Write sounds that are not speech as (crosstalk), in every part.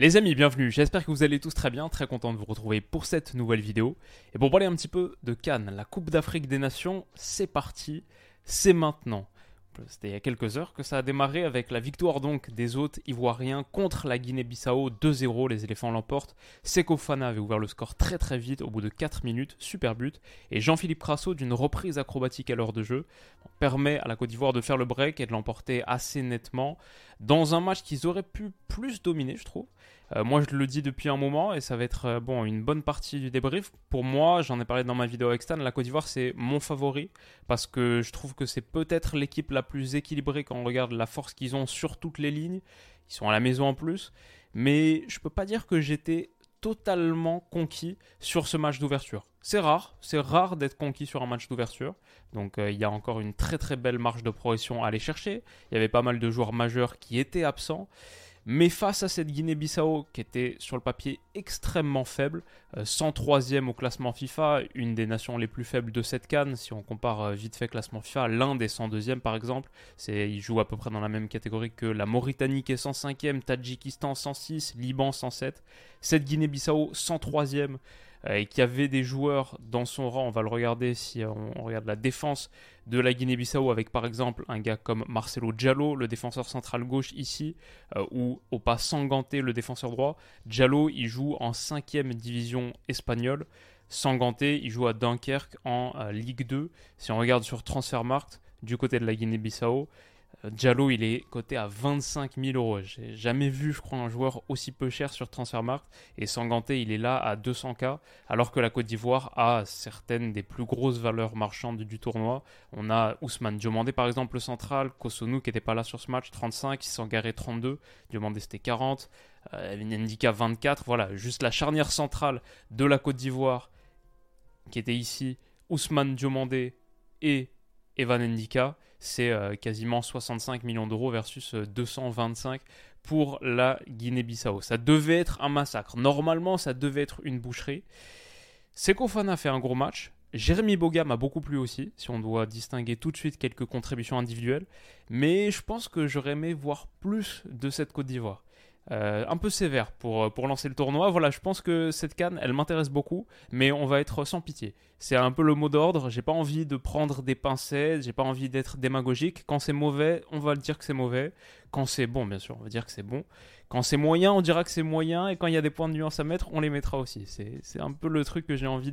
Les amis, bienvenue. J'espère que vous allez tous très bien, très content de vous retrouver pour cette nouvelle vidéo. Et pour parler un petit peu de Cannes, la Coupe d'Afrique des Nations, c'est parti, c'est maintenant. C'était il y a quelques heures que ça a démarré avec la victoire donc des hôtes ivoiriens contre la Guinée-Bissau 2-0, les éléphants l'emportent. Seko Fana avait ouvert le score très très vite au bout de 4 minutes, super but. Et Jean-Philippe Crasso d'une reprise acrobatique à l'heure de jeu permet à la Côte d'Ivoire de faire le break et de l'emporter assez nettement dans un match qu'ils auraient pu plus dominer je trouve. Euh, moi, je le dis depuis un moment et ça va être euh, bon une bonne partie du débrief. Pour moi, j'en ai parlé dans ma vidéo externe, la Côte d'Ivoire c'est mon favori parce que je trouve que c'est peut-être l'équipe la plus équilibrée quand on regarde la force qu'ils ont sur toutes les lignes. Ils sont à la maison en plus, mais je peux pas dire que j'étais totalement conquis sur ce match d'ouverture. C'est rare, c'est rare d'être conquis sur un match d'ouverture. Donc euh, il y a encore une très très belle marge de progression à aller chercher. Il y avait pas mal de joueurs majeurs qui étaient absents. Mais face à cette Guinée-Bissau qui était sur le papier extrêmement faible, 103e euh, au classement FIFA, une des nations les plus faibles de cette canne, si on compare euh, vite fait classement FIFA, l'un des 102e par exemple, c'est, il joue à peu près dans la même catégorie que la Mauritanie qui est 105e, Tadjikistan 106, Liban 107, cette Guinée-Bissau 103e, euh, et qui avait des joueurs dans son rang, on va le regarder si on, regarde la défense de la Guinée-Bissau avec par exemple un gars comme Marcelo Diallo, le défenseur central gauche ici, euh, ou au pas Sanganté, le défenseur droit. Diallo, il joue en 5 division espagnole. Sanganté, il joue à Dunkerque en euh, Ligue 2. Si on regarde sur Transfermarkt, du côté de la Guinée-Bissau, Diallo, il est coté à 25 000 euros. J'ai jamais vu, je crois, un joueur aussi peu cher sur Transfermarkt. Et Sanganté, il est là à 200K, alors que la Côte d'Ivoire a certaines des plus grosses valeurs marchandes du tournoi. On a Ousmane Diomandé, par exemple, le central. Kosonou, qui n'était pas là sur ce match, 35. Sangaré, 32. Diomandé, c'était 40. Euh, Ndika, 24. Voilà, juste la charnière centrale de la Côte d'Ivoire, qui était ici. Ousmane Diomandé et Evan Ndika c'est euh, quasiment 65 millions d'euros versus 225 euh, pour la Guinée-Bissau. Ça devait être un massacre. Normalement, ça devait être une boucherie. Seko Fana fait un gros match. Jérémy Boga m'a beaucoup plu aussi, si on doit distinguer tout de suite quelques contributions individuelles. Mais je pense que j'aurais aimé voir plus de cette Côte d'Ivoire. Euh, un peu sévère pour, euh, pour lancer le tournoi. Voilà, je pense que cette canne, elle m'intéresse beaucoup, mais on va être sans pitié. C'est un peu le mot d'ordre. J'ai pas envie de prendre des pincettes, j'ai pas envie d'être démagogique. Quand c'est mauvais, on va dire que c'est mauvais. Quand c'est bon, bien sûr, on va dire que c'est bon. Quand c'est moyen, on dira que c'est moyen. Et quand il y a des points de nuance à mettre, on les mettra aussi. C'est un peu le truc que j'ai envie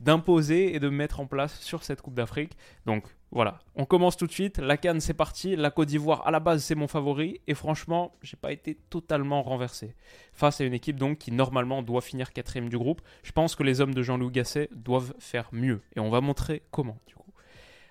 d'imposer et de mettre en place sur cette Coupe d'Afrique. Donc voilà, on commence tout de suite. La Cannes, c'est parti. La Côte d'Ivoire, à la base, c'est mon favori. Et franchement, j'ai pas été totalement renversé. Face à une équipe donc qui normalement doit finir quatrième du groupe. Je pense que les hommes de Jean-Louis Gasset doivent faire mieux. Et on va montrer comment, du coup.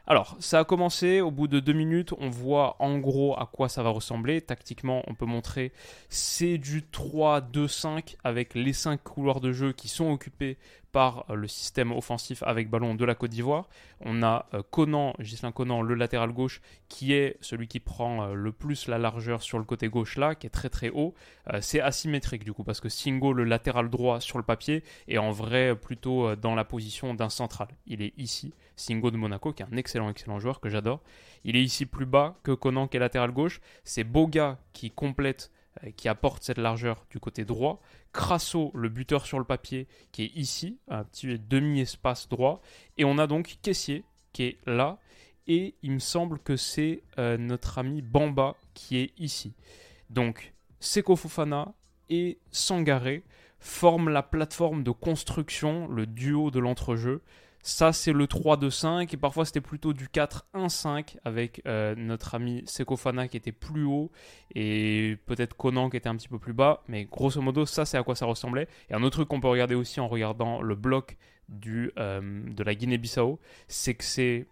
Alors, ça a commencé, au bout de deux minutes, on voit en gros à quoi ça va ressembler. Tactiquement, on peut montrer c'est du 3-2-5 avec les cinq couloirs de jeu qui sont occupés par euh, le système offensif avec ballon de la Côte d'Ivoire. On a euh, Conan, Gislain Conan, le latéral gauche, qui est celui qui prend euh, le plus la largeur sur le côté gauche là, qui est très très haut. c'est asymétrique du coup, parce que Singo, le latéral droit sur le papier, est en vrai plutôt dans la position d'un central. Il est ici, Singo de Monaco, qui est un excellent excellent joueur que j'adore. Il est ici plus bas que Conan qui est latéral gauche. C'est Boga qui complète qui apporte cette largeur du côté droit. Crasso, le buteur sur le papier, qui est ici, un petit demi-espace droit. Et on a donc Caissier, qui est là. Et il me semble que c'est euh, notre ami Bamba qui est ici. Donc, Seko Fofana et Sangaré forment la plateforme de construction, le duo de l'entrejeu. Ça, c'est le 3-2-5. Et parfois, c'était plutôt du 4-1-5 avec euh, notre ami Sekofana qui était plus haut et peut-être Conan qui était un petit peu plus bas. Mais grosso modo, ça, c'est à quoi ça ressemblait. Et un autre truc qu'on peut regarder aussi en regardant le bloc du, euh, de la Guinée-Bissau, c'est que c'est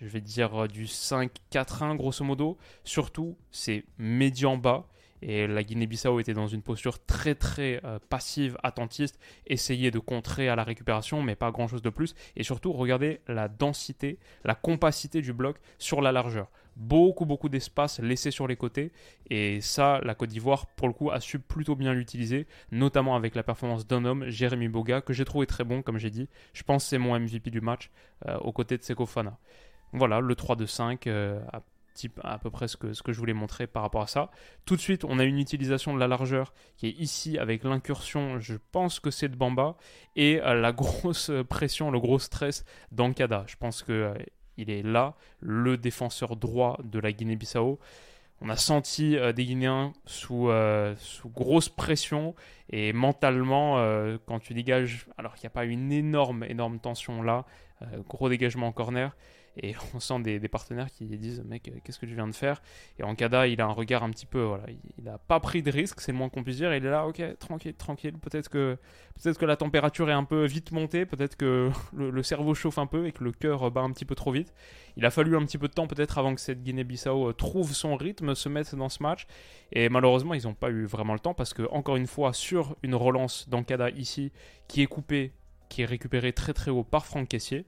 je vais dire du 5-4-1 grosso modo. Surtout, c'est médian bas. Et la Guinée-Bissau était dans une posture très très euh, passive, attentiste, essayer de contrer à la récupération, mais pas grand-chose de plus. Et surtout, regardez la densité, la compacité du bloc sur la largeur. Beaucoup beaucoup d'espace laissé sur les côtés. Et ça, la Côte d'Ivoire, pour le coup, a su plutôt bien l'utiliser, notamment avec la performance d'un homme, Jérémy Boga, que j'ai trouvé très bon, comme j'ai dit. Je pense que c'est mon MVP du match, euh, aux côtés de Seko Fana. Voilà, le 3 de 5 type à peu près ce que, je voulais montrer par rapport à ça. Tout de suite, on a une utilisation de la largeur qui est ici avec l'incursion, je pense que c'est de Bamba, et euh, la (laughs) grosse pression, le gros stress d'Ankada. Je pense que euh, il est là, le défenseur droit de la Guinée-Bissau. On a senti euh, des Guinéens sous, sous grosse pression et mentalement, quand tu dégages, alors qu'il n'y a pas une énorme, énorme tension là, gros dégagement en corner, et (laughs) on sent des, partenaires qui disent Mec, qu'est-ce que tu viens de faire? Et en Kada, il a un regard un petit peu. Voilà, il n'a pas pris de risque, c'est le moins qu'on puisse dire. Il est là, ok, tranquille, tranquille. Peut-être que, peut que la température est un peu vite montée, peut-être que (laughs) le, cerveau chauffe un peu et que le cœur bat un petit peu trop vite. Il a fallu un petit peu de temps, peut-être, avant que cette Guinée-Bissau euh, trouve son rythme, se mette dans ce match. Et malheureusement, ils n'ont pas eu vraiment le temps parce que, encore une fois, sur une relance d'Ankada ici, qui est coupée, qui est récupérée très très haut par Franck Caissier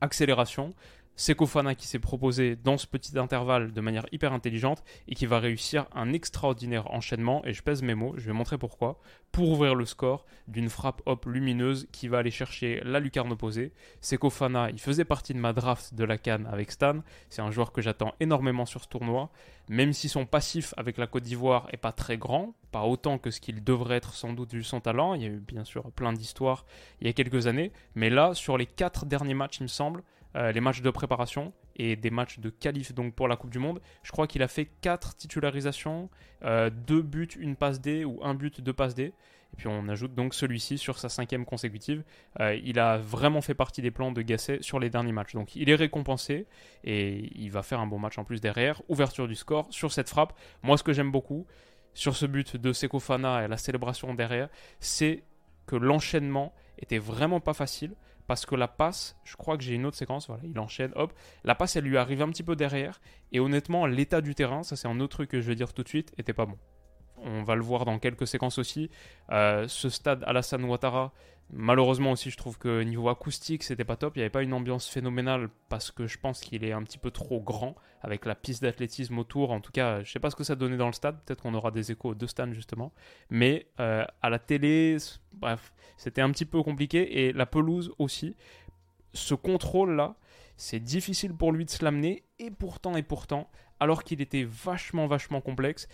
accélération. C'est Kofana qui s'est proposé dans ce petit intervalle de manière hyper intelligente et qui va réussir un extraordinaire enchaînement, et je pèse mes mots, je vais montrer pourquoi, pour ouvrir le score d'une frappe hop lumineuse qui va aller chercher la lucarne opposée. C'est Kofana, il faisait partie de ma draft de la Cannes avec Stan, c'est un joueur que j'attends énormément sur ce tournoi, même si son passif avec la Côte d'Ivoire est pas très grand, pas autant que ce qu'il devrait être sans doute vu son talent, il y a eu bien sûr plein d'histoires il y a quelques années, mais là, sur les quatre derniers matchs, il me semble, euh, les matchs de préparation et des matchs de qualif donc pour la Coupe du Monde. Je crois qu'il a fait 4 titularisations, 2 euh, buts, une passe D ou un but, deux passes D. Et puis on ajoute donc celui-ci sur sa cinquième consécutive. Euh, il a vraiment fait partie des plans de Gasset sur les derniers matchs. Donc il est récompensé et il va faire un bon match en plus derrière. Ouverture du score sur cette frappe. Moi ce que j'aime beaucoup sur ce but de Seko Fana et la célébration derrière, c'est que l'enchaînement était vraiment pas facile parce que la passe, je crois que j'ai une autre séquence, voilà, il enchaîne, hop, la passe elle lui arrive un petit peu derrière, et honnêtement, l'état du terrain, ça c'est un autre truc que je vais dire tout de suite, était pas bon. On va le voir dans quelques séquences aussi. Euh, ce stade Alassane Ouattara, Malheureusement aussi, je trouve que niveau acoustique, c'était pas top. Il n'y avait pas une ambiance phénoménale parce que je pense qu'il est un petit peu trop grand avec la piste d'athlétisme autour. En tout cas, je sais pas ce que ça donnait dans le stade. Peut-être qu'on aura des échos de Stan justement. Mais euh, à la télé, bref, c'était un petit peu compliqué. Et la pelouse aussi. Ce contrôle-là, c'est difficile pour lui de se l'amener. Et pourtant, et pourtant, alors qu'il était vachement, vachement complexe,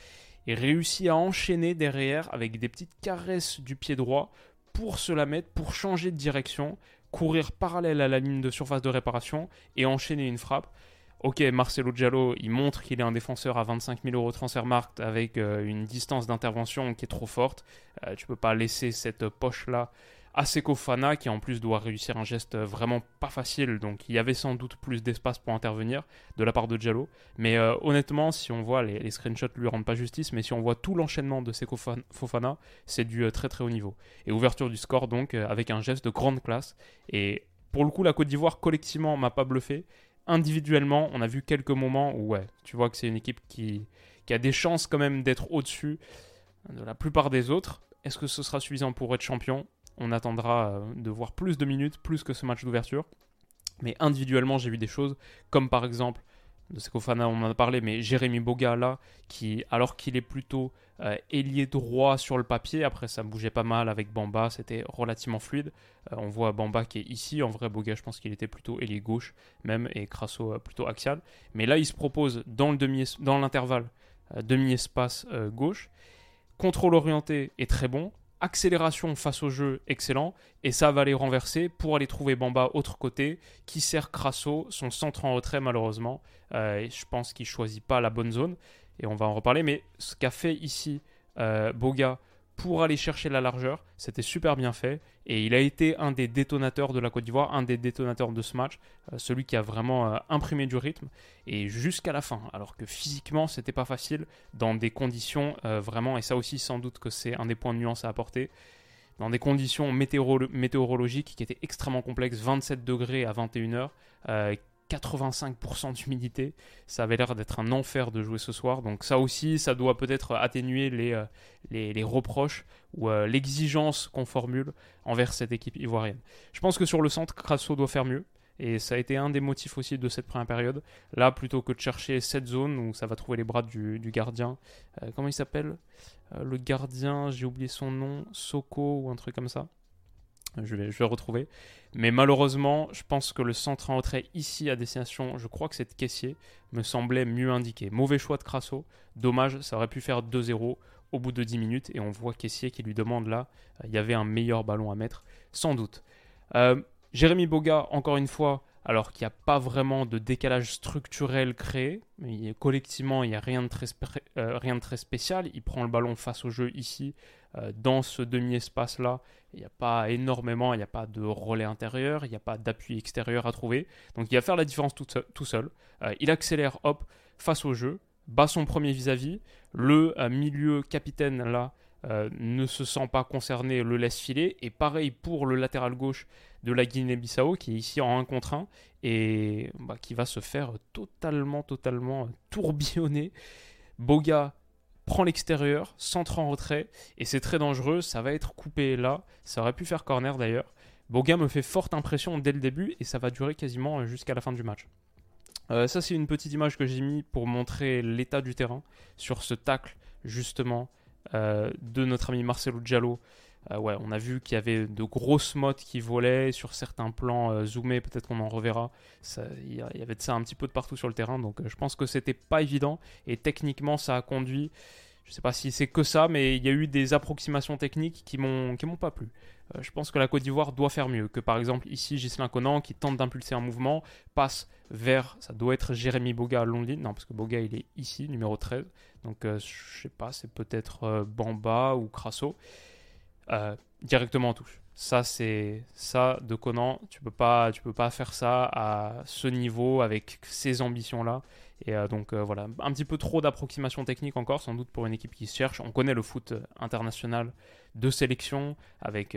il réussit à enchaîner derrière avec des petites caresses du pied droit pour se la mettre, pour changer de direction, courir parallèle à la ligne de surface de réparation et enchaîner une frappe. Ok, Marcelo Giallo, il montre qu'il est un défenseur à 25 000 euros transfert avec euh, une distance d'intervention qui est trop forte. Euh, tu peux pas laisser cette poche-là Aseko Fana qui en plus doit réussir un geste vraiment pas facile, donc il y avait sans doute plus d'espace pour intervenir de la part de Jallo. Mais euh, honnêtement, si on voit les, screenshots lui rendent pas justice, mais si on voit tout l'enchaînement de Seko Fofana, c'est du euh, très très haut niveau. Et ouverture du score donc euh, avec un geste de grande classe. Et pour le coup, la Côte d'Ivoire collectivement m'a pas bluffé. Individuellement, on a vu quelques moments où ouais, tu vois que c'est une équipe qui, qui a des chances quand même d'être au-dessus de la plupart des autres. Est-ce que ce sera suffisant pour être champion? On attendra euh, de voir plus de minutes, plus que ce match d'ouverture. Mais individuellement, j'ai vu des choses, comme par exemple, de Sekofana, on en a parlé, mais Jérémy Boga, là, qui, alors qu'il est plutôt euh, ailier droit sur le papier, après ça bougeait pas mal avec Bamba, c'était relativement fluide. Euh, on voit Bamba qui est ici, en vrai, Boga, je pense qu'il était plutôt ailier gauche, même, et Crasso plutôt axial. Mais là, il se propose dans l'intervalle, demi-espace gauche. Contrôle orienté est très bon, accélération face au jeu excellent et ça va les renverser pour aller trouver Bamba autre côté qui sert Crasso son centre en retrait malheureusement. Euh, et je pense qu'il choisit pas la bonne zone et on va en reparler mais ce qu'a fait ici euh, Boga pour aller chercher la largeur. C'était super bien fait. Et il a été un des détonateurs de la Côte d'Ivoire, un des détonateurs de ce match, euh, celui qui a vraiment euh, imprimé du rythme. Et jusqu'à la fin, alors que physiquement, c'était pas facile, dans des conditions euh, vraiment, et ça aussi sans doute que c'est un des points de nuance à apporter, dans des conditions météorologiques qui étaient extrêmement complexes, 27 degrés à 21h, 85% d'humidité. Ça avait l'air d'être un enfer de jouer ce soir. Donc ça aussi, ça doit peut-être atténuer les, euh, les, reproches ou euh, l'exigence qu'on formule envers cette équipe ivoirienne. Je pense que sur le centre, Crasso doit faire mieux. Et ça a été un des motifs aussi de cette première période. Là, plutôt que de chercher cette zone où ça va trouver les bras du, gardien. Euh, comment il s'appelle? Le gardien, j'ai oublié son nom, Soko ou un truc comme ça. Je vais, je vais retrouver. Mais malheureusement, je pense que le centre en retrait ici à destination, je crois que c'est caissier, me semblait mieux indiqué. Mauvais choix de Crasso. Dommage, ça aurait pu faire 2-0 au bout de 10 minutes. Et on voit caissier qui lui demande là, il y avait un meilleur ballon à mettre, sans doute. Euh, Jérémy Boga, encore une fois, alors qu'il n'y a pas vraiment de décalage structurel créé, mais collectivement, il n'y a rien de, très euh, rien de très spécial. Il prend le ballon face au jeu ici, euh, dans ce demi-espace-là, il n'y a pas énormément, il n'y a pas de relais intérieur, il n'y a pas d'appui extérieur à trouver. Donc il va faire la différence tout seul. Euh, il accélère, hop, face au jeu, bat son premier vis-à-vis. Le milieu capitaine, là, ne se sent pas concerné, le laisse filer. Et pareil pour le latéral gauche de la Guinée-Bissau, qui est ici en 1 contre 1, et bah, qui va se faire totalement, totalement tourbillonner. Boga prend l'extérieur, centre en retrait, et c'est très dangereux, ça va être coupé là, ça aurait pu faire corner d'ailleurs. Boga me fait forte impression dès le début, et ça va durer quasiment jusqu'à la fin du match. Euh, ça c'est une petite image que j'ai mis pour montrer l'état du terrain sur ce tacle justement euh, de notre ami Marcelo Giallo. Euh, ouais, on a vu qu'il y avait de grosses mottes qui volaient sur certains plans zoomés, peut-être qu'on en reverra. Il y avait de ça un petit peu de partout sur le terrain, donc je pense que c'était pas évident et techniquement ça a conduit je sais pas si c'est que ça, mais il y a eu des approximations techniques qui m'ont m'ont pas plu. Euh, je pense que la Côte d'Ivoire doit faire mieux. Que par exemple ici Gislain Conan qui tente d'impulser un mouvement passe vers ça doit être Jérémy Boga à ligne. Non parce que Boga il est ici numéro 13. Donc euh, je sais pas c'est peut-être euh, Bamba ou Crasso directement en touche. Ça c'est ça de Conan. Tu peux pas tu peux pas faire ça à ce niveau avec ces ambitions là. Et euh, donc euh, voilà, un petit peu trop d'approximation technique encore, sans doute pour une équipe qui se cherche. On connaît le foot euh, international de sélection avec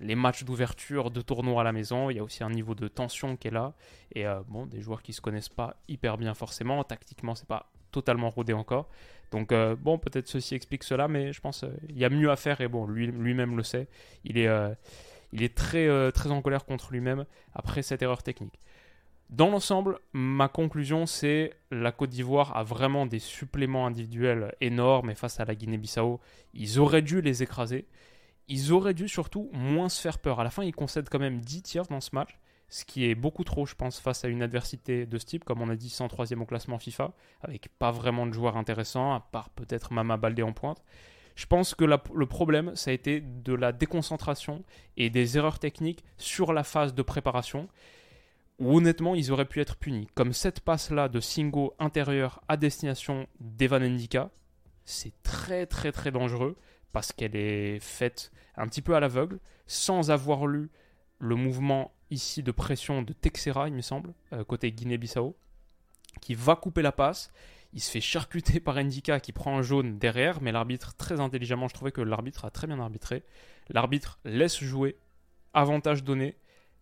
les matchs d'ouverture de tournois à la maison. Il y a aussi un niveau de tension qui est là. Et bon, des joueurs qui se connaissent pas hyper bien forcément. Tactiquement, c'est pas totalement rodé encore. Donc bon, peut-être ceci explique cela, mais je pense qu'il y a mieux à faire. Et bon, lui, lui-même le sait. Il est, il est très, très en colère contre lui-même après cette erreur technique. Dans l'ensemble, ma conclusion, c'est la Côte d'Ivoire a vraiment des suppléments individuels énormes et face à la Guinée-Bissau, ils auraient dû les écraser. Ils auraient dû surtout moins se faire peur. À la fin, ils concèdent quand même 10 tirs dans ce match, ce qui est beaucoup trop, je pense, face à une adversité de ce type, comme on a dit, 103e au classement FIFA, avec pas vraiment de joueurs intéressants, à part peut-être Mama Baldé en pointe. Je pense que le problème, ça a été de la déconcentration et des erreurs techniques sur la phase de préparation où honnêtement ils auraient pu être punis. Comme cette passe-là de Singo intérieur à destination d'Evan Endika, c'est très très très dangereux parce qu'elle est faite un petit peu à l'aveugle, sans avoir lu le mouvement ici de pression de Texera, il me semble, euh, côté Guinée-Bissau, qui va couper la passe. Il se fait charcuter par Endika qui prend un jaune derrière, mais l'arbitre, très intelligemment, je trouvais que l'arbitre a très bien arbitré. L'arbitre laisse jouer, avantage donné.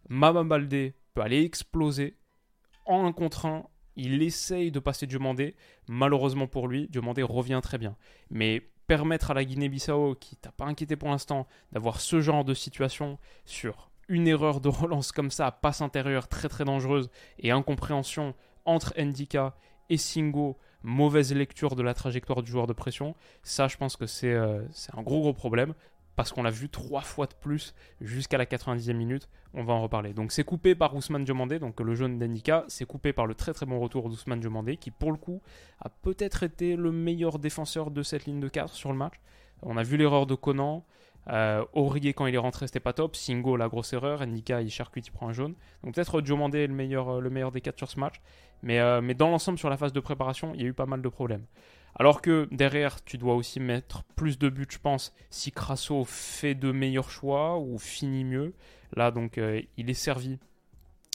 Mama Baldé peut aller exploser en un contre un. Il essaye de passer Diomandé. Malheureusement pour lui, Diomandé revient très bien. Mais permettre à la Guinée-Bissau, qui t'a pas inquiété pour l'instant, d'avoir ce genre de situation sur une erreur de relance comme ça, passe intérieure très très dangereuse et incompréhension entre Ndika et Singo, mauvaise lecture de la trajectoire du joueur de pression, ça je pense que c'est euh, un gros gros problème parce qu'on l'a vu trois fois de plus jusqu'à la 90e minute. On va en reparler. Donc c'est coupé par Ousmane Diomandé, donc le jaune d'Endika. C'est coupé par le très très bon retour d'Ousmane Diomandé, qui pour le coup a peut-être été le meilleur défenseur de cette ligne de 4 sur le match. On a vu l'erreur de Conan. Euh, quand il est rentré, c'était pas top. Singo, la grosse erreur. Endika, il charcute, il prend un jaune. Donc peut-être Diomandé est le meilleur, le meilleur des 4 sur ce match. Mais, euh, mais dans l'ensemble, sur la phase de préparation, il y a eu pas mal de problèmes. Alors que derrière, tu dois aussi mettre plus de buts, je pense, si Crasso fait de meilleurs choix ou finit mieux. Là, donc, euh, il est servi.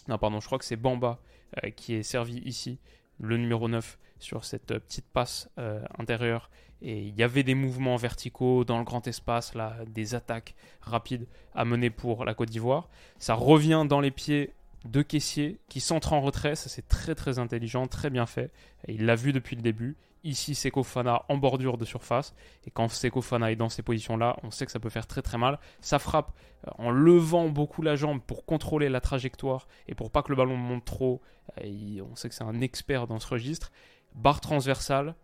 Non, pardon, je crois que c'est Bamba euh, qui est servi ici, le numéro 9, sur cette euh, petite passe intérieure. Et il y avait des mouvements verticaux dans le grand espace, là, des attaques rapides à mener pour la Côte d'Ivoire. Ça revient dans les pieds de caissier qui centre en retrait, ça c'est très très intelligent, très bien fait. Et il l'a vu depuis le début. Ici, Seko Fana en bordure de surface. Et quand Seko Fana est dans ces positions-là, on sait que ça peut faire très très mal. Ça frappe euh, en levant beaucoup la jambe pour contrôler la trajectoire et pour pas que le ballon monte trop. On sait que c'est un expert dans ce registre. Barre transversale,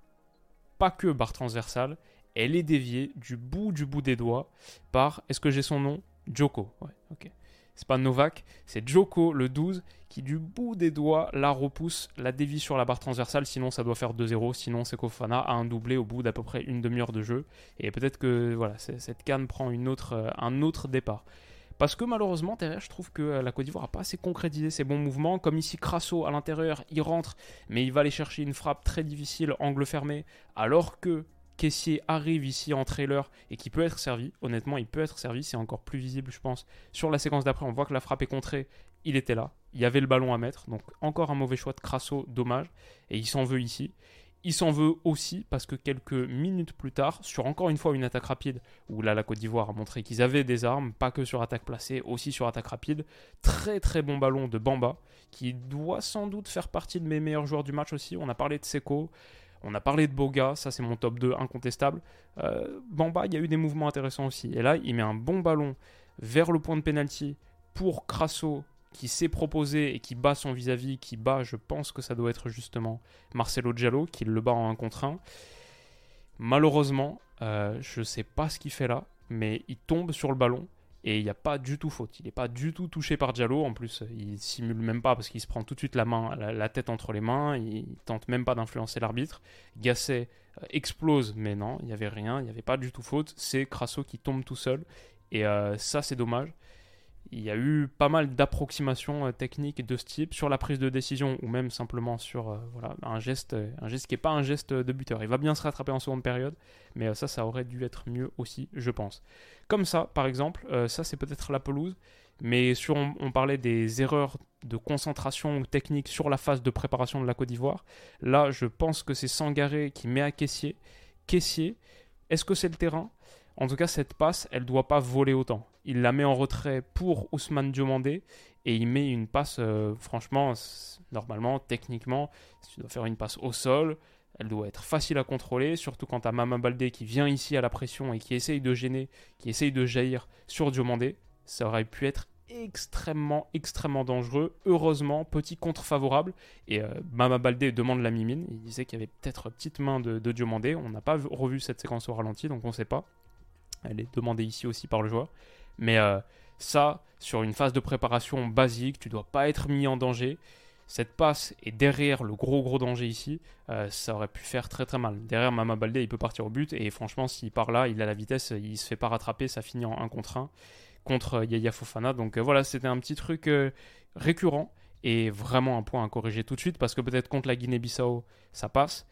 pas que barre transversale. Elle est déviée du bout du bout des doigts par, est-ce que j'ai son nom? Joko. Ouais, ok c'est pas Novak, c'est Joko le 12 qui du bout des doigts la repousse, la dévie sur la barre transversale, sinon ça doit faire 2-0, sinon Fana a un doublé au bout d'à peu près une demi-heure de jeu, et peut-être que voilà, cette canne prend euh, un autre départ. Parce que malheureusement, derrière, je trouve que euh, la Côte d'Ivoire n'a pas assez concrétisé ses bons mouvements. Comme ici, Crasso à l'intérieur, il rentre, mais il va aller chercher une frappe très difficile, angle fermé. Alors que caissier arrive ici en trailer et qui peut être servi. Honnêtement, il peut être servi. C'est encore plus visible, je pense. Sur la séquence d'après, on voit que la frappe est contrée. Il était là. Il y avait le ballon à mettre. Donc, encore un mauvais choix de Crasso. Dommage. Et il s'en veut ici. Il s'en veut aussi parce que quelques minutes plus tard, sur encore une fois une attaque rapide, où là la Côte d'Ivoire a montré qu'ils avaient des armes, pas que sur attaque placée, aussi sur attaque rapide. Très très bon ballon de Bamba, qui doit sans doute faire partie de mes meilleurs joueurs du match aussi. On a parlé de Seko. On a parlé de Boga, ça c'est mon top 2 incontestable. Euh, Bamba, il y a eu des mouvements intéressants aussi. Et là, il met un bon ballon vers le point de pénalty pour Crasso qui s'est proposé et qui bat son vis-à-vis, qui bat, je pense que ça doit être justement Marcelo Giallo, qui le bat en 1 contre 1. Malheureusement, euh, je ne sais pas ce qu'il fait là, mais il tombe sur le ballon et il n'y a pas du tout faute. Il n'est pas du tout touché par Diallo. En plus, il simule même pas parce qu'il se prend tout de suite la, main, la, tête entre les mains. Il tente même pas d'influencer l'arbitre. Gasset euh, explose, mais non, il n'y avait rien. Il n'y avait pas du tout faute. C'est Crasso qui tombe tout seul. Et euh, ça, c'est dommage il y a eu pas mal d'approximations euh, techniques de ce type sur la prise de décision ou même simplement sur voilà, un, geste, un geste qui n'est pas un geste de buteur. Il va bien se rattraper en seconde période, mais ça, ça aurait dû être mieux aussi, je pense. Comme ça, par exemple, ça c'est peut-être la pelouse, mais sur, on, parlait des erreurs de concentration ou technique sur la phase de préparation de la Côte d'Ivoire. Là, je pense que c'est Sangaré qui met à caissier. Caissier, est-ce que c'est le terrain? En tout cas, cette passe, elle ne doit pas voler autant. Il la met en retrait pour Ousmane Diomandé et il met une passe, euh, franchement, normalement, techniquement, tu dois faire une passe au sol, elle doit être facile à contrôler, surtout quand tu as Mama Baldé qui vient ici à la pression et qui essaye de gêner, qui essaye de jaillir sur Diomandé. Ça aurait pu être extrêmement, extrêmement dangereux. Heureusement, petit contre favorable. Et euh, Mama Baldé demande la mimine. Il disait qu'il y avait peut-être petite main de, de Diomandé. On n'a pas revu cette séquence au ralenti, donc on ne sait pas. Elle est demandée ici aussi par le joueur. Mais euh, ça, sur une phase de préparation basique, tu dois pas être mis en danger. Cette passe est derrière le gros gros danger ici, euh, ça aurait pu faire très très mal. Derrière Mama Baldé, il peut partir au but et franchement, s'il part là, il a la vitesse, il se fait pas rattraper, ça finit en 1 contre 1 contre Yaya Fofana. Donc euh, voilà, c'était un petit truc récurrent et vraiment un point à corriger tout de suite parce que peut-être contre la Guinée-Bissau, ça passe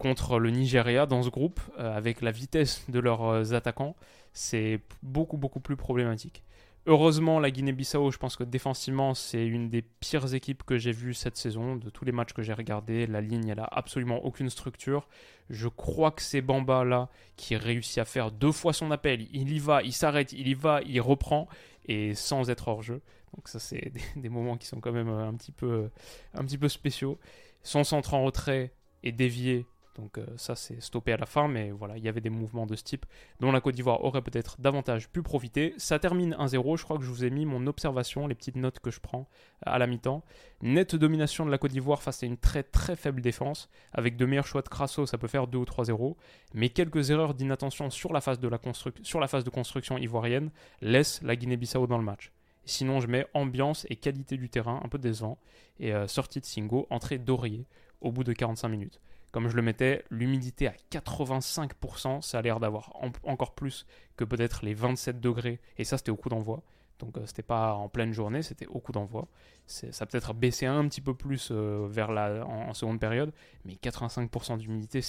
contre le Nigeria dans ce groupe, euh, avec la vitesse de leurs euh, attaquants, c'est beaucoup beaucoup plus problématique. Heureusement, la Guinée-Bissau, je pense que défensivement, c'est une des pires équipes que j'ai vues cette saison. De tous les matchs que j'ai regardés, la ligne, elle a absolument aucune structure. Je crois que c'est Bamba là qui réussit à faire deux fois son appel. Il y va, il s'arrête, il y va, il reprend et sans être hors jeu. Donc ça, c'est (laughs) des, moments qui sont quand même un petit peu, un petit peu spéciaux. Son centre en retrait est dévié donc euh, ça c'est stoppé à la fin, mais voilà, il y avait des mouvements de ce type dont la Côte d'Ivoire aurait peut-être davantage pu profiter. Ça termine 1-0, je crois que je vous ai mis mon observation, les petites notes que je prends à la mi-temps. Nette domination de la Côte d'Ivoire face à une très très faible défense, avec de meilleurs choix de Crasso, ça peut faire 2 ou 3-0, mais quelques erreurs d'inattention sur, la phase de la sur la phase de construction ivoirienne laissent la Guinée-Bissau dans le match. Sinon, je mets ambiance et qualité du terrain un peu décevant. Et euh, sortie de Singo, entrée d'Aurier au bout de 45 minutes comme je le mettais, l'humidité à 85%, ça a l'air d'avoir encore plus que peut-être les 27 degrés, et ça c'était au coup d'envoi. Donc euh, c'était pas en pleine journée, c'était au coup d'envoi. Ça a peut-être baissé un petit peu plus euh, vers la, en, seconde période, mais 85% d'humidité,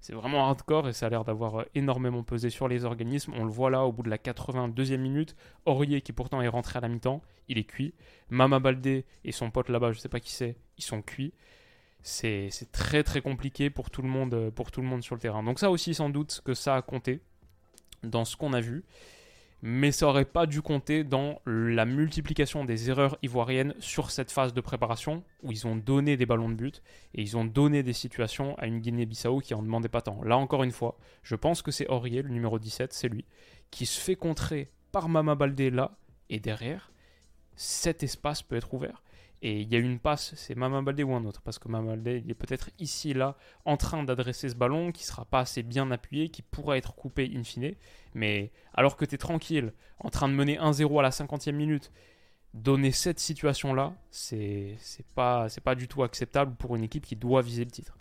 c'est vraiment hardcore et ça a l'air d'avoir euh, énormément pesé sur les organismes. On le voit là au bout de la 82e minute. Aurier, qui pourtant est rentré à la mi-temps, il est cuit. Mama Baldé et son pote là-bas, je sais pas qui c'est, ils sont cuits c'est très très compliqué pour tout, le monde, pour tout le monde sur le terrain. Donc ça aussi sans doute que ça a compté dans ce qu'on a vu. mais ça aurait pas dû compter dans la multiplication des erreurs ivoiriennes sur cette phase de préparation où ils ont donné des ballons de but et ils ont donné des situations à une Guinée-Bissau qui en demandait pas tant. Là encore une fois, je pense que c'est Aurier, le numéro 17, c'est lui, qui se fait contrer par Mama Baldé là et derrière, cet espace peut être ouvert. Et il y a une passe, c'est Mama Baldé ou un autre, parce que Mama Baldé, il est peut-être ici, là, en train d'adresser ce ballon, qui sera pas assez bien appuyé, qui pourra être coupé in fine. Mais alors que tu es tranquille, en train de mener 1-0 à la 50e minute, donner cette situation-là, c'est pas, pas du tout acceptable pour une équipe qui doit viser le titre.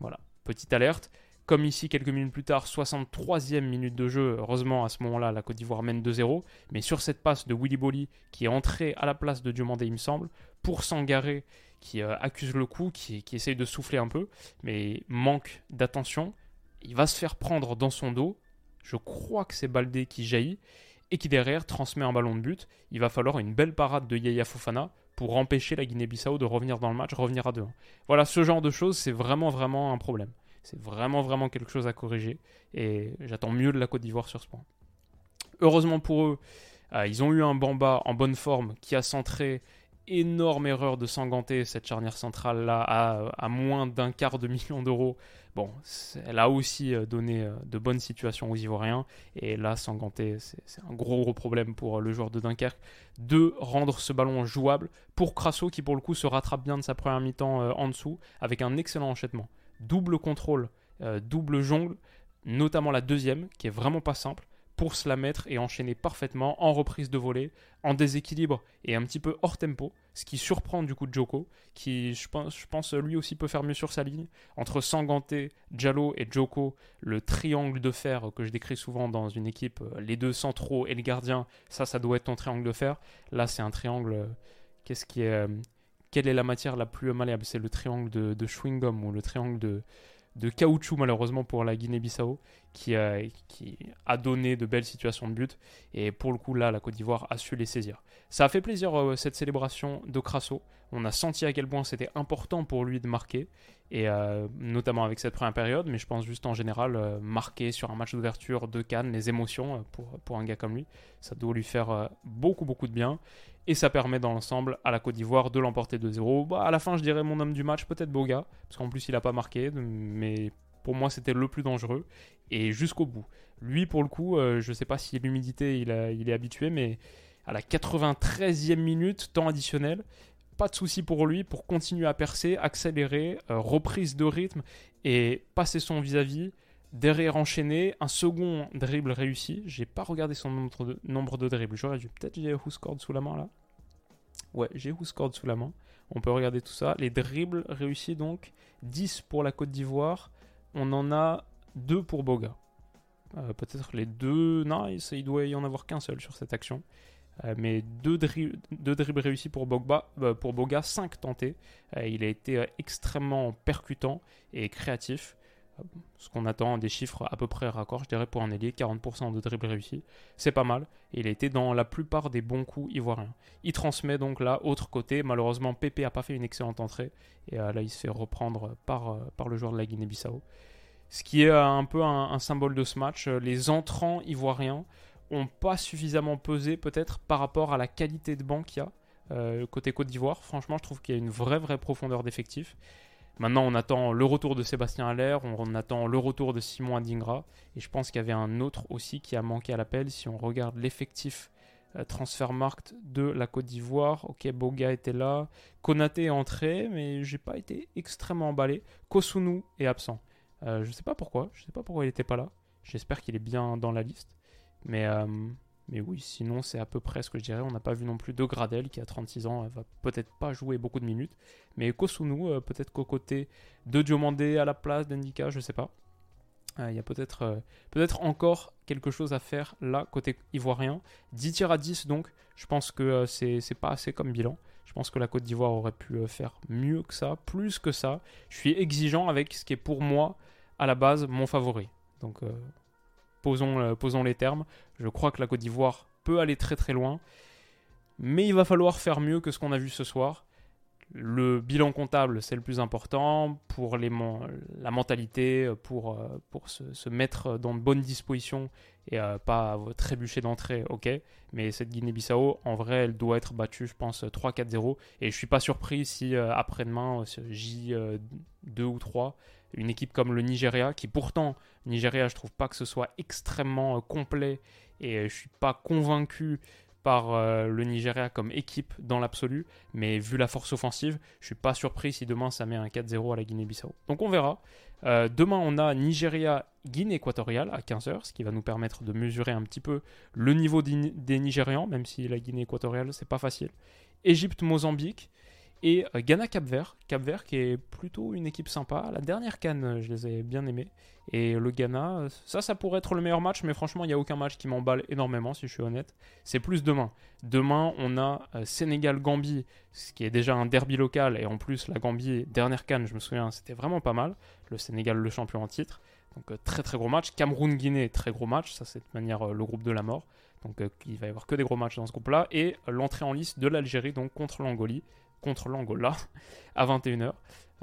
Voilà, petite alerte. Comme ici, quelques minutes plus tard, 63e minute de jeu. Heureusement, à ce moment-là, la Côte d'Ivoire mène 2-0. Mais sur cette passe de Willy Bolly, qui est entré à la place de Diomandé, il me semble, pour Sangaré, qui euh, accuse le coup, qui, qui essaye de souffler un peu, mais manque d'attention. Il va se faire prendre dans son dos. Je crois que c'est Baldé qui jaillit et qui derrière transmet un ballon de but. Il va falloir une belle parade de Yaya Fofana pour empêcher la Guinée-Bissau de revenir dans le match, revenir à 2-1. Voilà, ce genre de choses, c'est vraiment, vraiment un problème. C'est vraiment, vraiment quelque chose à corriger. Et j'attends mieux de la Côte d'Ivoire sur ce point. Heureusement pour eux, euh, ils ont eu un Bamba en bonne forme qui a centré. Énorme erreur de Sanganté, cette charnière centrale là, à, moins d'un quart de million d'euros. Bon, elle a aussi euh, donné euh, de bonnes situations aux Ivoiriens. Et là, Sanganté, c'est un gros, gros problème pour le joueur de Dunkerque de rendre ce ballon jouable pour Crasso qui, pour le coup, se rattrape bien de sa première mi-temps en dessous avec un excellent enchaînement double contrôle, euh, double jongle, notamment la deuxième, qui est vraiment pas simple, pour se la mettre et enchaîner parfaitement en reprise de volée, en déséquilibre et un petit peu hors tempo, ce qui surprend du coup Joko, qui je pense, lui aussi peut faire mieux sur sa ligne. Entre Sanganté, Jallo et Joko, le triangle de fer que je décris souvent dans une équipe, euh, les deux centraux et le gardien, ça, ça doit être ton triangle de fer. Là, c'est un triangle. Euh, qu'est-ce qui est quelle est la matière la plus malléable? C'est le triangle de, de chewing-gum ou le triangle de, de caoutchouc malheureusement pour la Guinée-Bissau qui a, donné de belles situations de but et pour le coup là la Côte d'Ivoire a su les saisir. Ça a fait plaisir euh, cette célébration de Crasso. On a senti à quel point c'était important pour lui de marquer et euh, notamment avec cette première période mais je pense juste en général euh, marquer sur un match d'ouverture de Cannes les émotions pour, pour un gars comme lui ça doit lui faire beaucoup beaucoup de bien et ça permet dans l'ensemble à la Côte d'Ivoire de l'emporter 2-0. Bah, à la fin, je dirais mon homme du match, peut-être Boga, parce qu'en plus il n'a pas marqué, mais pour moi c'était le plus dangereux, et jusqu'au bout. Lui, pour le coup, euh, je ne sais pas si l'humidité il, est habitué, mais à la 93e minute, temps additionnel, pas de souci pour lui pour continuer à percer, accélérer, euh, reprise de rythme et passer son vis-à-vis. Derrière enchaîné, un second dribble réussi. J'ai pas regardé son nombre de, dribbles. J'aurais dû. Peut-être j'ai Whooscord sous la main là. Ouais, j'ai Whooscord sous la main. On peut regarder tout ça. Les dribbles réussis donc. 10 pour la Côte d'Ivoire. On en a 2 pour Boga. Euh, peut-être les deux. Non, il, doit y en avoir qu'un seul sur cette action. Euh, mais 2 dribbles réussis pour, euh, pour Boga, 5 tentés. il a été extrêmement percutant et créatif ce qu'on attend des chiffres à peu près raccords, je dirais pour un ailier, 40% de dribble réussi, c'est pas mal. il a été dans la plupart des bons coups ivoiriens. Il transmet donc là, autre côté, malheureusement Pépé a pas fait une excellente entrée, et euh, là il se fait reprendre par, euh, par le joueur de la Guinée-Bissau. Ce qui est euh, un peu un, symbole de ce match, les entrants ivoiriens ont pas suffisamment pesé peut-être par rapport à la qualité de banc qu'il y a. côté Côte d'Ivoire, franchement, je trouve qu'il y a une vraie, vraie profondeur d'effectif. Maintenant, on attend le retour de Sébastien Allaire, on attend le retour de Simon Adingra, et je pense qu'il y avait un autre aussi qui a manqué à l'appel. Si on regarde l'effectif euh, transfert markt de la Côte d'Ivoire, ok, Boga était là, Konaté est entré, mais j'ai pas été extrêmement emballé. Kosunu est absent. Euh, je sais pas pourquoi, je sais pas pourquoi il n'était pas là. J'espère qu'il est bien dans la liste. Mais euh, mais oui, sinon c'est à peu près ce que je dirais. On n'a pas vu non plus de Gradel qui a 36 ans, elle va peut-être pas jouer beaucoup de minutes. Mais Kosunu, euh, peut-être qu'au côté de Diomandé à la place d'Indika, je sais pas. Euh, il y a peut-être euh, peut-être encore quelque chose à faire là, côté ivoirien. 10 tirs à 10 donc, je pense que c'est pas assez comme bilan. Je pense que la Côte d'Ivoire aurait pu faire mieux que ça, plus que ça. Je suis exigeant avec ce qui est pour moi, à la base, mon favori. Donc euh, posons, les termes. Je crois que la Côte d'Ivoire peut aller très très loin. Mais il va falloir faire mieux que ce qu'on a vu ce soir. le bilan comptable, c'est le plus important pour la mentalité, pour, euh, pour se, mettre dans de bonnes dispositions et euh, pas trébucher d'entrée, ok. Mais cette Guinée-Bissau, en vrai, elle doit être battue, je pense, 3-4-0. Et je suis pas surpris si euh, après-demain, J2 ou 3, une équipe comme le Nigeria, qui pourtant, Nigeria, je trouve pas que ce soit extrêmement complet et je suis pas convaincu par euh, le Nigeria comme équipe dans l'absolu, mais vu la force offensive, je suis pas surpris si demain ça met un 4-0 à la Guinée-Bissau. Donc on verra. Euh, demain on a Nigeria-Guinée équatoriale à 15h, ce qui va nous permettre de mesurer un petit peu le niveau des Nigérians, même si la Guinée équatoriale c'est pas facile. Égypte-Mozambique, et euh, Ghana Cap Vert, Cap Vert qui est plutôt une équipe sympa. La dernière canne, euh, je les ai bien aimés. Et le Ghana, euh, ça, ça pourrait être le meilleur match, mais franchement, il n'y a aucun match qui m'emballe énormément, si je suis honnête. C'est plus demain. Demain, on a Sénégal-Gambie, ce qui est déjà un derby local. Et en plus, la Gambie, dernière canne, je me souviens, c'était vraiment pas mal. Le Sénégal, le champion en titre. Donc très très gros match. Cameroun-Guinée, très gros match. Ça, c'est de manière le groupe de la mort. Donc il va y avoir que des gros matchs dans ce groupe-là. Et l'entrée en liste de l'Algérie, donc contre l'Angolie contre l'Angola à 21h.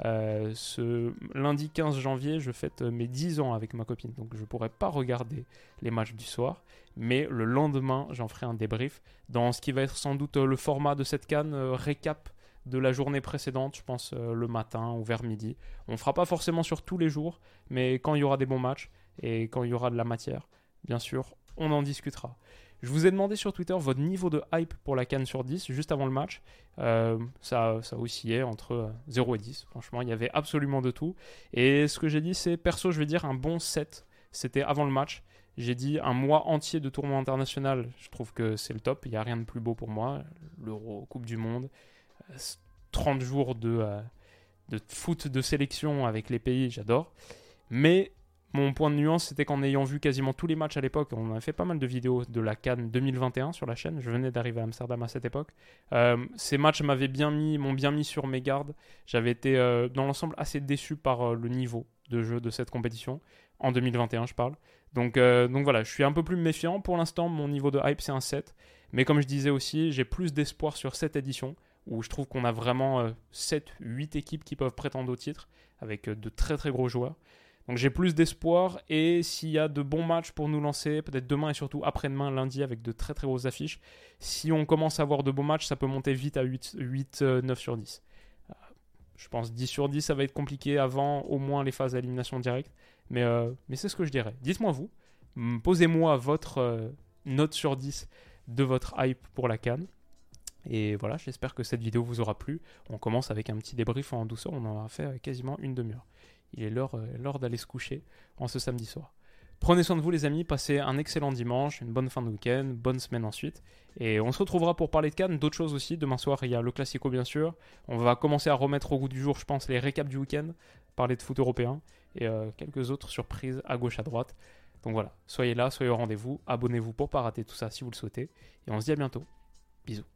Euh, ce lundi 15 janvier, je fête mes 10 ans avec ma copine, donc je ne pourrai pas regarder les matchs du soir, mais le lendemain, j'en ferai un débrief dans ce qui va être sans doute le format de cette canne, euh, récap de la journée précédente, je pense euh, le matin ou vers midi. On ne fera pas forcément sur tous les jours, mais quand il y aura des bons matchs et quand il y aura de la matière, bien sûr, on en discutera. Je vous ai demandé sur Twitter votre niveau de hype pour la canne sur 10 juste avant le match. Euh, ça, ça oscillait entre 0 euh, et 10. Franchement, il y avait absolument de tout. Et ce que j'ai dit, c'est perso, je vais dire un bon 7. C'était avant le match. J'ai dit un mois entier de tournoi international. Je trouve que c'est le top. Il n'y a rien de plus beau pour moi. L'Euro, Coupe du Monde, 30 euh, jours de, de foot de sélection avec les pays, j'adore. Mais mon point de nuance, c'était qu'en ayant vu quasiment tous les matchs à l'époque, on a fait pas mal de vidéos de la Cannes 2021 sur la chaîne. Je venais d'arriver à Amsterdam à cette époque. Euh, ces matchs m'avaient bien mis, m'ont bien mis sur mes gardes. J'avais été euh, dans l'ensemble assez déçu par euh, le niveau de jeu de cette compétition en 2021, je parle. Donc, donc voilà, je suis un peu plus méfiant. Pour l'instant, mon niveau de hype c'est un 7. Mais comme je disais aussi, j'ai plus d'espoir sur cette édition où je trouve qu'on a vraiment 7-8 équipes qui peuvent prétendre au titre avec de très très gros joueurs. Donc j'ai plus d'espoir et s'il y a de bons matchs pour nous lancer, peut-être demain et surtout après-demain, lundi, avec de très très grosses affiches, si on commence à avoir de bons matchs, ça peut monter vite à 8, 8 9 sur 10. Euh, je pense 10 sur 10, ça va être compliqué avant au moins les phases d'élimination directe. Mais, euh, mais c'est ce que je dirais. Dites-moi vous, posez-moi votre euh, note sur 10 de votre hype pour la canne. Et voilà, j'espère que cette vidéo vous aura plu. On commence avec un petit débrief en douceur, on en a fait quasiment une demi-heure il est euh, l'heure d'aller se coucher en ce samedi soir. Prenez soin de vous les amis, passez un excellent dimanche, une bonne fin de week-end, bonne semaine ensuite. Et on se retrouvera pour parler de Cannes, d'autres choses aussi. Demain soir, il y a le Classico bien sûr. On va commencer à remettre au goût du jour, je pense, les récaps du week-end, parler de foot européen et euh, quelques autres surprises à gauche, à droite. Donc voilà, soyez là, soyez au rendez-vous, abonnez-vous pour pas rater tout ça si vous le souhaitez. Et on se dit à bientôt. Bisous.